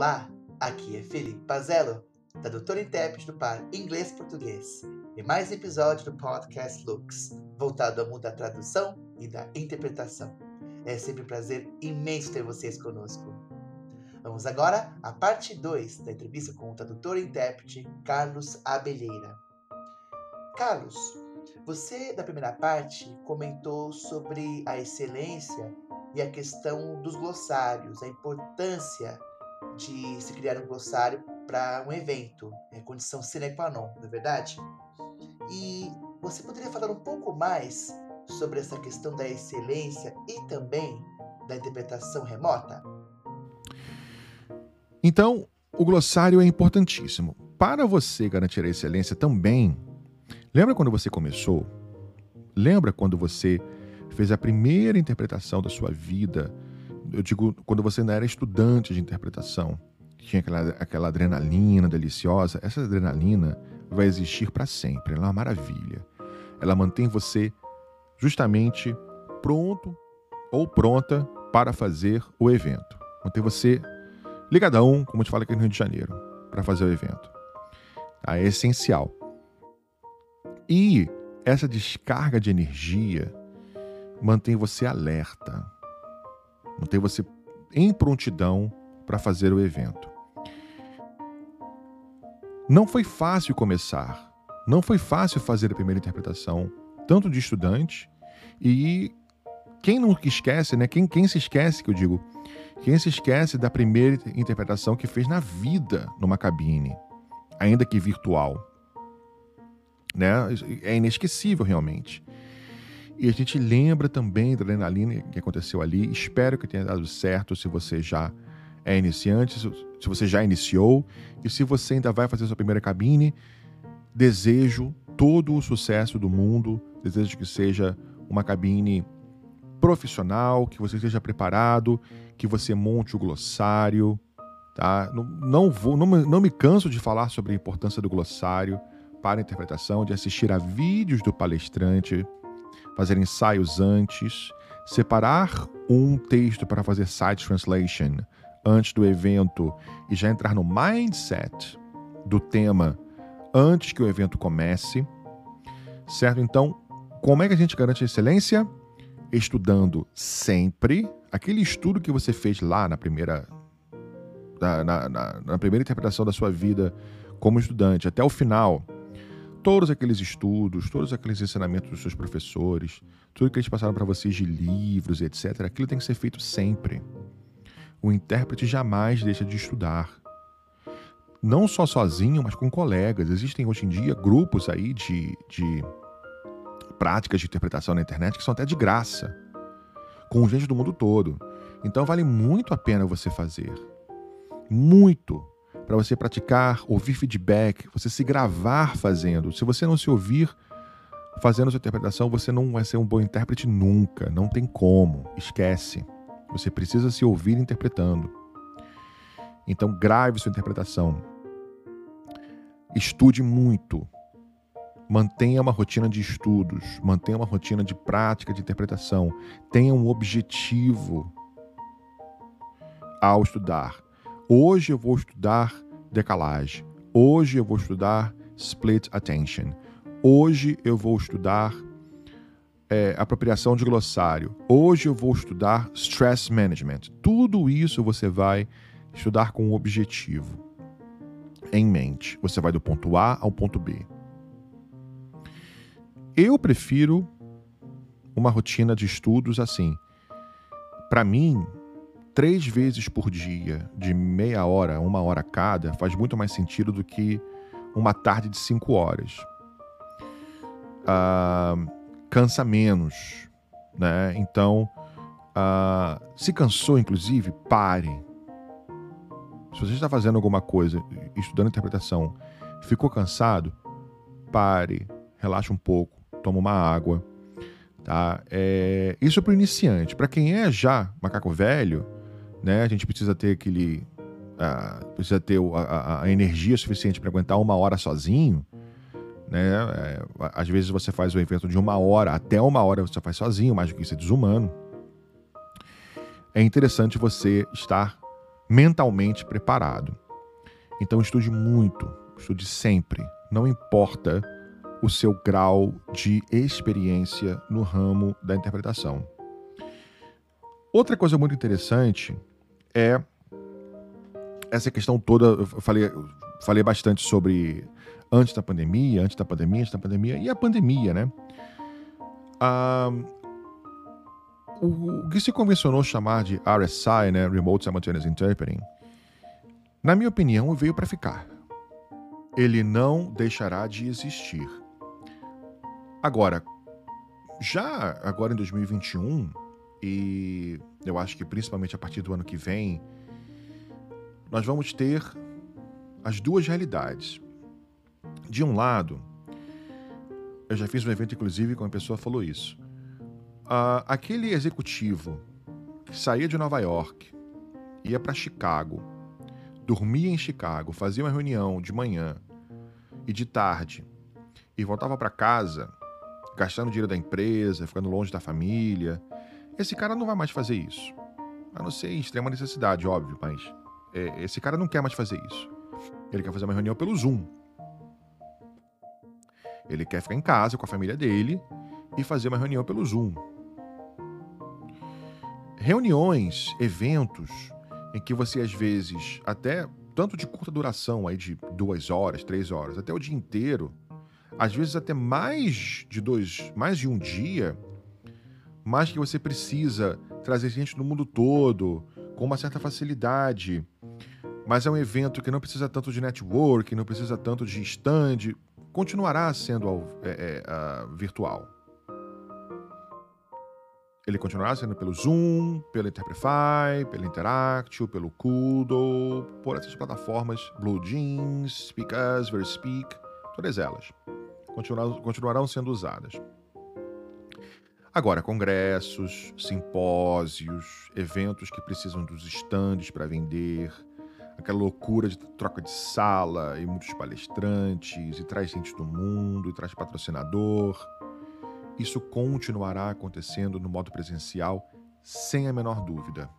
Olá, aqui é Felipe Pazello, tradutor e intérprete do par inglês-português, e mais um episódio do podcast Looks, voltado ao mundo da tradução e da interpretação. É sempre um prazer imenso ter vocês conosco. Vamos agora à parte 2 da entrevista com o tradutor e intérprete Carlos Abelheira. Carlos, você, da primeira parte, comentou sobre a excelência e a questão dos glossários, a importância de se criar um glossário para um evento, é condição sine qua non, não é verdade? E você poderia falar um pouco mais sobre essa questão da excelência e também da interpretação remota? Então, o glossário é importantíssimo. Para você garantir a excelência também, lembra quando você começou? Lembra quando você fez a primeira interpretação da sua vida? Eu digo, quando você não era estudante de interpretação, tinha aquela, aquela adrenalina deliciosa. Essa adrenalina vai existir para sempre. Ela é uma maravilha. Ela mantém você justamente pronto ou pronta para fazer o evento. Mantém você ligadão, como te falo aqui no Rio de Janeiro, para fazer o evento. Tá? É essencial. E essa descarga de energia mantém você alerta, mantém você em prontidão para fazer o evento. Não foi fácil começar, não foi fácil fazer a primeira interpretação, tanto de estudante e quem não esquece, né? Quem, quem se esquece, que eu digo, quem se esquece da primeira interpretação que fez na vida numa cabine, ainda que virtual. Né? É inesquecível realmente. E a gente lembra também da adrenalina que aconteceu ali. Espero que tenha dado certo se você já é iniciante, se você já iniciou e se você ainda vai fazer sua primeira cabine. Desejo todo o sucesso do mundo, desejo que seja uma cabine profissional, que você esteja preparado, que você monte o glossário, tá? Não, não vou, não, não me canso de falar sobre a importância do glossário para a interpretação, de assistir a vídeos do palestrante, fazer ensaios antes, separar um texto para fazer site translation antes do evento e já entrar no mindset do tema antes que o evento comece, certo? Então, como é que a gente garante a excelência? Estudando sempre aquele estudo que você fez lá na primeira na, na, na, primeira interpretação da sua vida como estudante até o final todos aqueles estudos, todos aqueles ensinamentos dos seus professores, tudo que eles passaram para vocês de livros, etc., aquilo tem que ser feito sempre. O intérprete jamais deixa de estudar. Não só sozinho, mas com colegas. Existem hoje em dia grupos aí de, de práticas de interpretação na internet que são até de graça, com gente do mundo todo. Então vale muito a pena você fazer. Muito para você praticar, ouvir feedback, você se gravar fazendo. Se você não se ouvir fazendo sua interpretação, você não vai ser um bom intérprete nunca. Não tem como. Esquece. Você precisa se ouvir interpretando. Então, grave sua interpretação. Estude muito. Mantenha uma rotina de estudos. Mantenha uma rotina de prática de interpretação. Tenha um objetivo ao estudar. Hoje eu vou estudar decalagem. Hoje eu vou estudar split attention. Hoje eu vou estudar é, apropriação de glossário. Hoje eu vou estudar stress management. Tudo isso você vai estudar com um objetivo em mente. Você vai do ponto A ao ponto B. Eu prefiro uma rotina de estudos assim. Para mim, três vezes por dia, de meia hora, uma hora cada, faz muito mais sentido do que uma tarde de cinco horas. Ah, cansa menos, né? Então, ah, se cansou, inclusive, pare. Se você está fazendo alguma coisa, estudando interpretação, ficou cansado, pare, relaxa um pouco, toma uma água. Tá? É, isso para o iniciante. Para quem é já macaco velho, né? A gente precisa ter aquele. Uh, precisa ter a, a, a energia suficiente para aguentar uma hora sozinho. Né? É, às vezes você faz o evento de uma hora, até uma hora você faz sozinho, mais do que isso é desumano. É interessante você estar mentalmente preparado. Então estude muito, estude sempre, não importa o seu grau de experiência no ramo da interpretação. Outra coisa muito interessante é essa questão toda. Eu falei, falei bastante sobre antes da pandemia, antes da pandemia, antes da pandemia e a pandemia, né? Ah, o, o que se convencionou chamar de RSI, né, Remote Simultaneous Interpreting, na minha opinião, veio para ficar. Ele não deixará de existir. Agora, já agora em 2021, e eu acho que principalmente a partir do ano que vem, nós vamos ter as duas realidades. De um lado, eu já fiz um evento, inclusive, com uma pessoa falou isso. Aquele executivo que saía de Nova York, ia para Chicago, dormia em Chicago, fazia uma reunião de manhã e de tarde e voltava para casa, gastando dinheiro da empresa, ficando longe da família. Esse cara não vai mais fazer isso. A não ser em extrema necessidade, óbvio, mas é, esse cara não quer mais fazer isso. Ele quer fazer uma reunião pelo Zoom. Ele quer ficar em casa com a família dele e fazer uma reunião pelo Zoom reuniões, eventos, em que você às vezes, até tanto de curta duração, aí de duas horas, três horas, até o dia inteiro, às vezes até mais de dois, mais de um dia, mas que você precisa trazer gente do mundo todo, com uma certa facilidade. Mas é um evento que não precisa tanto de network, não precisa tanto de stand, continuará sendo é, é, uh, virtual. Ele continuará sendo pelo Zoom, pelo Interprefy, pelo Interactio, pelo Kudo, por essas plataformas, Blue Jeans, Speak Us, Verspeak, todas elas continuarão sendo usadas. Agora, congressos, simpósios, eventos que precisam dos estandes para vender, aquela loucura de troca de sala e muitos palestrantes, e traz gente do mundo, e traz patrocinador. Isso continuará acontecendo no modo presencial, sem a menor dúvida.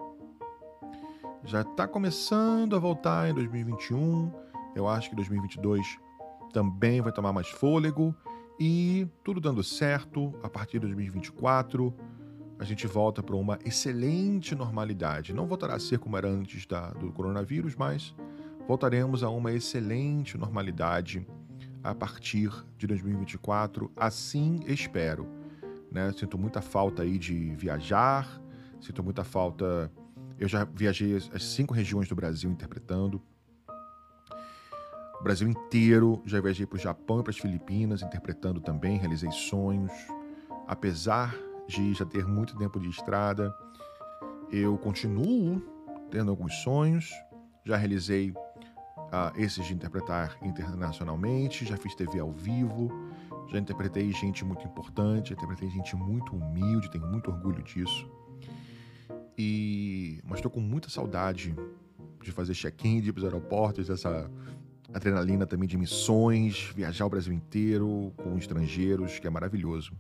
Já está começando a voltar em 2021, eu acho que 2022 também vai tomar mais fôlego e tudo dando certo, a partir de 2024 a gente volta para uma excelente normalidade. Não voltará a ser como era antes da, do coronavírus, mas voltaremos a uma excelente normalidade a partir de 2024, assim espero. Né? Sinto muita falta aí de viajar, sinto muita falta. Eu já viajei as cinco regiões do Brasil interpretando. O Brasil inteiro, já viajei para o Japão e para as Filipinas interpretando também, realizei sonhos. Apesar de já ter muito tempo de estrada, eu continuo tendo alguns sonhos. Já realizei uh, esses de interpretar internacionalmente, já fiz TV ao vivo, já interpretei gente muito importante, já interpretei gente muito humilde, tenho muito orgulho disso. E mas estou com muita saudade de fazer check-in, de ir para os aeroportos, dessa adrenalina também de missões, viajar o Brasil inteiro com estrangeiros, que é maravilhoso.